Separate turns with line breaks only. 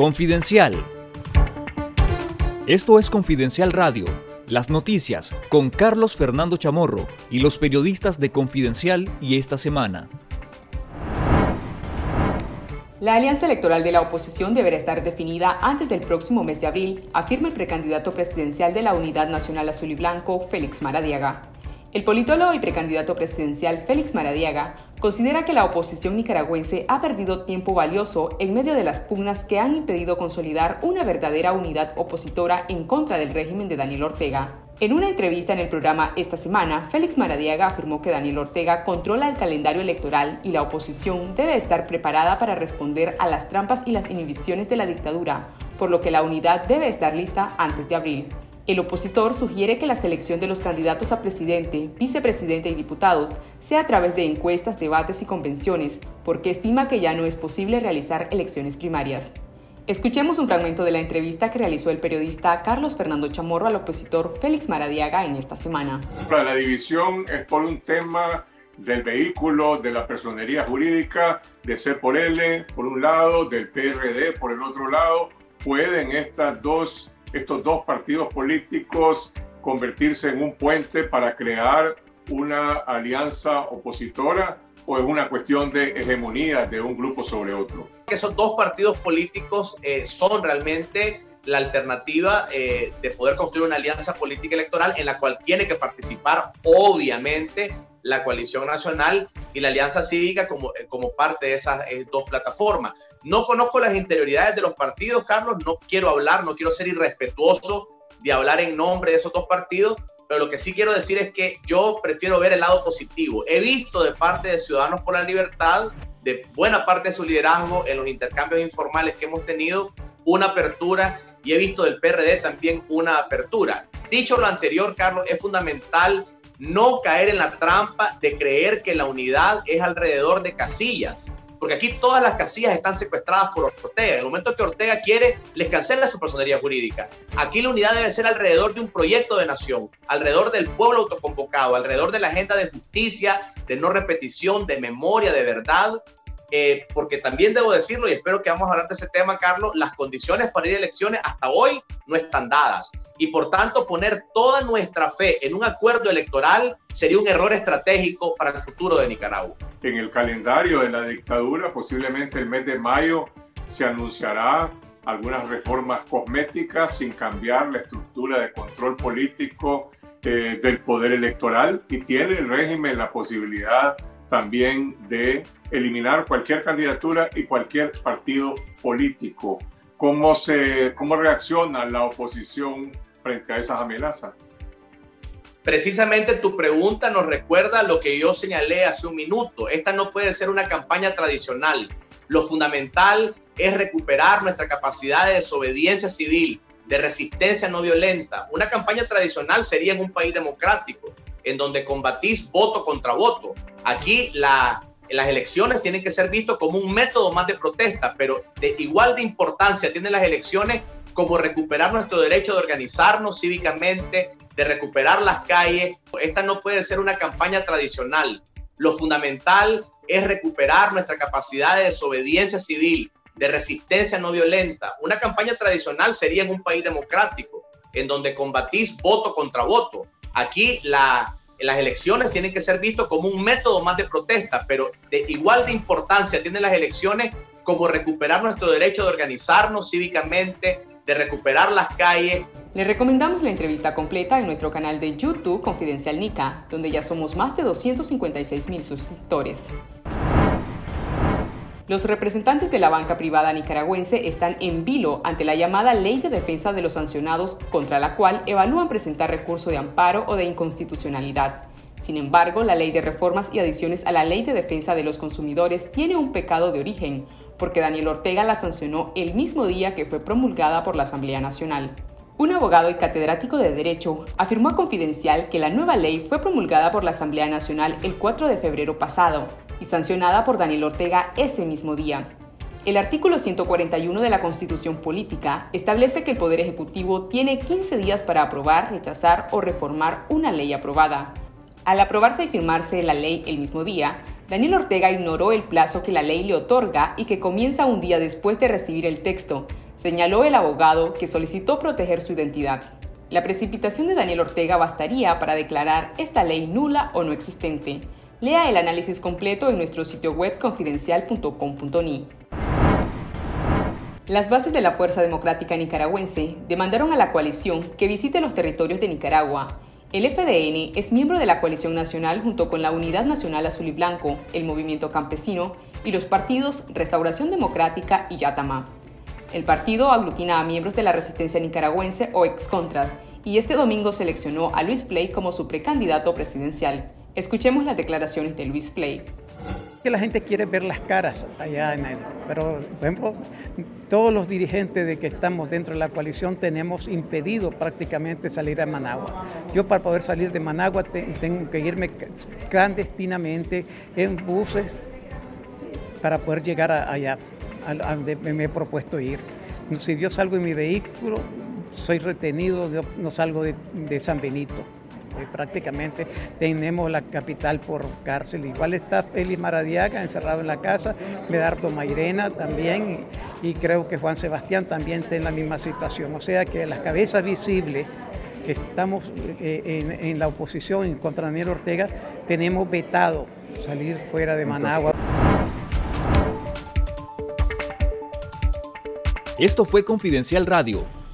Confidencial. Esto es Confidencial Radio, las noticias con Carlos Fernando Chamorro y los periodistas de Confidencial y esta semana.
La alianza electoral de la oposición deberá estar definida antes del próximo mes de abril, afirma el precandidato presidencial de la Unidad Nacional Azul y Blanco, Félix Maradiaga. El politólogo y precandidato presidencial Félix Maradiaga considera que la oposición nicaragüense ha perdido tiempo valioso en medio de las pugnas que han impedido consolidar una verdadera unidad opositora en contra del régimen de Daniel Ortega. En una entrevista en el programa esta semana, Félix Maradiaga afirmó que Daniel Ortega controla el calendario electoral y la oposición debe estar preparada para responder a las trampas y las inhibiciones de la dictadura, por lo que la unidad debe estar lista antes de abril. El opositor sugiere que la selección de los candidatos a presidente, vicepresidente y diputados sea a través de encuestas, debates y convenciones, porque estima que ya no es posible realizar elecciones primarias. Escuchemos un fragmento de la entrevista que realizó el periodista Carlos Fernando Chamorro al opositor Félix Maradiaga en esta semana.
La división es por un tema del vehículo, de la personería jurídica, de C por L, por un lado, del PRD, por el otro lado. Pueden estas dos estos dos partidos políticos convertirse en un puente para crear una alianza opositora o es una cuestión de hegemonía de un grupo sobre otro?
Esos dos partidos políticos eh, son realmente la alternativa eh, de poder construir una alianza política electoral en la cual tiene que participar obviamente la coalición nacional y la alianza cívica como, eh, como parte de esas dos plataformas. No conozco las interioridades de los partidos, Carlos, no quiero hablar, no quiero ser irrespetuoso de hablar en nombre de esos dos partidos, pero lo que sí quiero decir es que yo prefiero ver el lado positivo. He visto de parte de Ciudadanos por la Libertad, de buena parte de su liderazgo en los intercambios informales que hemos tenido, una apertura y he visto del PRD también una apertura. Dicho lo anterior, Carlos, es fundamental no caer en la trampa de creer que la unidad es alrededor de casillas porque aquí todas las casillas están secuestradas por Ortega. En el momento que Ortega quiere, les cancela su personería jurídica. Aquí la unidad debe ser alrededor de un proyecto de nación, alrededor del pueblo autoconvocado, alrededor de la agenda de justicia, de no repetición, de memoria, de verdad. Eh, porque también debo decirlo, y espero que vamos a hablar de ese tema, Carlos, las condiciones para ir a elecciones hasta hoy no están dadas y por tanto poner toda nuestra fe en un acuerdo electoral sería un error estratégico para el futuro de Nicaragua.
En el calendario de la dictadura, posiblemente el mes de mayo se anunciará algunas reformas cosméticas sin cambiar la estructura de control político eh, del poder electoral y tiene el régimen la posibilidad también de eliminar cualquier candidatura y cualquier partido político. ¿Cómo, se, cómo reacciona la oposición frente a esas amenazas.
Precisamente tu pregunta nos recuerda lo que yo señalé hace un minuto. Esta no puede ser una campaña tradicional. Lo fundamental es recuperar nuestra capacidad de desobediencia civil, de resistencia no violenta. Una campaña tradicional sería en un país democrático, en donde combatís voto contra voto. Aquí la, las elecciones tienen que ser vistas como un método más de protesta, pero de igual de importancia tienen las elecciones como recuperar nuestro derecho de organizarnos cívicamente, de recuperar las calles. Esta no puede ser una campaña tradicional. Lo fundamental es recuperar nuestra capacidad de desobediencia civil, de resistencia no violenta. Una campaña tradicional sería en un país democrático, en donde combatís voto contra voto. Aquí la, las elecciones tienen que ser vistas como un método más de protesta, pero de igual de importancia tienen las elecciones como recuperar nuestro derecho de organizarnos cívicamente, de recuperar las calles.
Le recomendamos la entrevista completa en nuestro canal de YouTube Confidencial Nica, donde ya somos más de 256 mil suscriptores. Los representantes de la banca privada nicaragüense están en vilo ante la llamada Ley de Defensa de los Sancionados, contra la cual evalúan presentar recurso de amparo o de inconstitucionalidad. Sin embargo, la Ley de Reformas y Adiciones a la Ley de Defensa de los Consumidores tiene un pecado de origen, porque Daniel Ortega la sancionó el mismo día que fue promulgada por la Asamblea Nacional. Un abogado y catedrático de Derecho afirmó a Confidencial que la nueva ley fue promulgada por la Asamblea Nacional el 4 de febrero pasado y sancionada por Daniel Ortega ese mismo día. El artículo 141 de la Constitución Política establece que el Poder Ejecutivo tiene 15 días para aprobar, rechazar o reformar una ley aprobada. Al aprobarse y firmarse la ley el mismo día, Daniel Ortega ignoró el plazo que la ley le otorga y que comienza un día después de recibir el texto, señaló el abogado que solicitó proteger su identidad. La precipitación de Daniel Ortega bastaría para declarar esta ley nula o no existente. Lea el análisis completo en nuestro sitio web confidencial.com.ni. Las bases de la Fuerza Democrática Nicaragüense demandaron a la coalición que visite los territorios de Nicaragua. El FDN es miembro de la coalición nacional junto con la Unidad Nacional Azul y Blanco, el Movimiento Campesino y los partidos Restauración Democrática y Yatama. El partido aglutina a miembros de la resistencia nicaragüense o excontras y este domingo seleccionó a Luis Play como su precandidato presidencial. Escuchemos las declaraciones de Luis Play.
Que la gente quiere ver las caras allá en él, pero por ejemplo, todos los dirigentes de que estamos dentro de la coalición tenemos impedido prácticamente salir a Managua. Yo para poder salir de Managua tengo que irme clandestinamente en buses para poder llegar allá a, donde me he propuesto ir. Si yo salgo en mi vehículo, soy retenido, no salgo de, San Benito. Eh, prácticamente tenemos la capital por cárcel. Igual está Félix Maradiaga encerrado en la casa, Medardo Mairena también, y, creo que Juan Sebastián también está en la misma situación. O sea que las cabezas visibles que estamos eh, en, la oposición contra Daniel Ortega, tenemos vetado salir fuera de Managua.
Esto fue Confidencial Radio,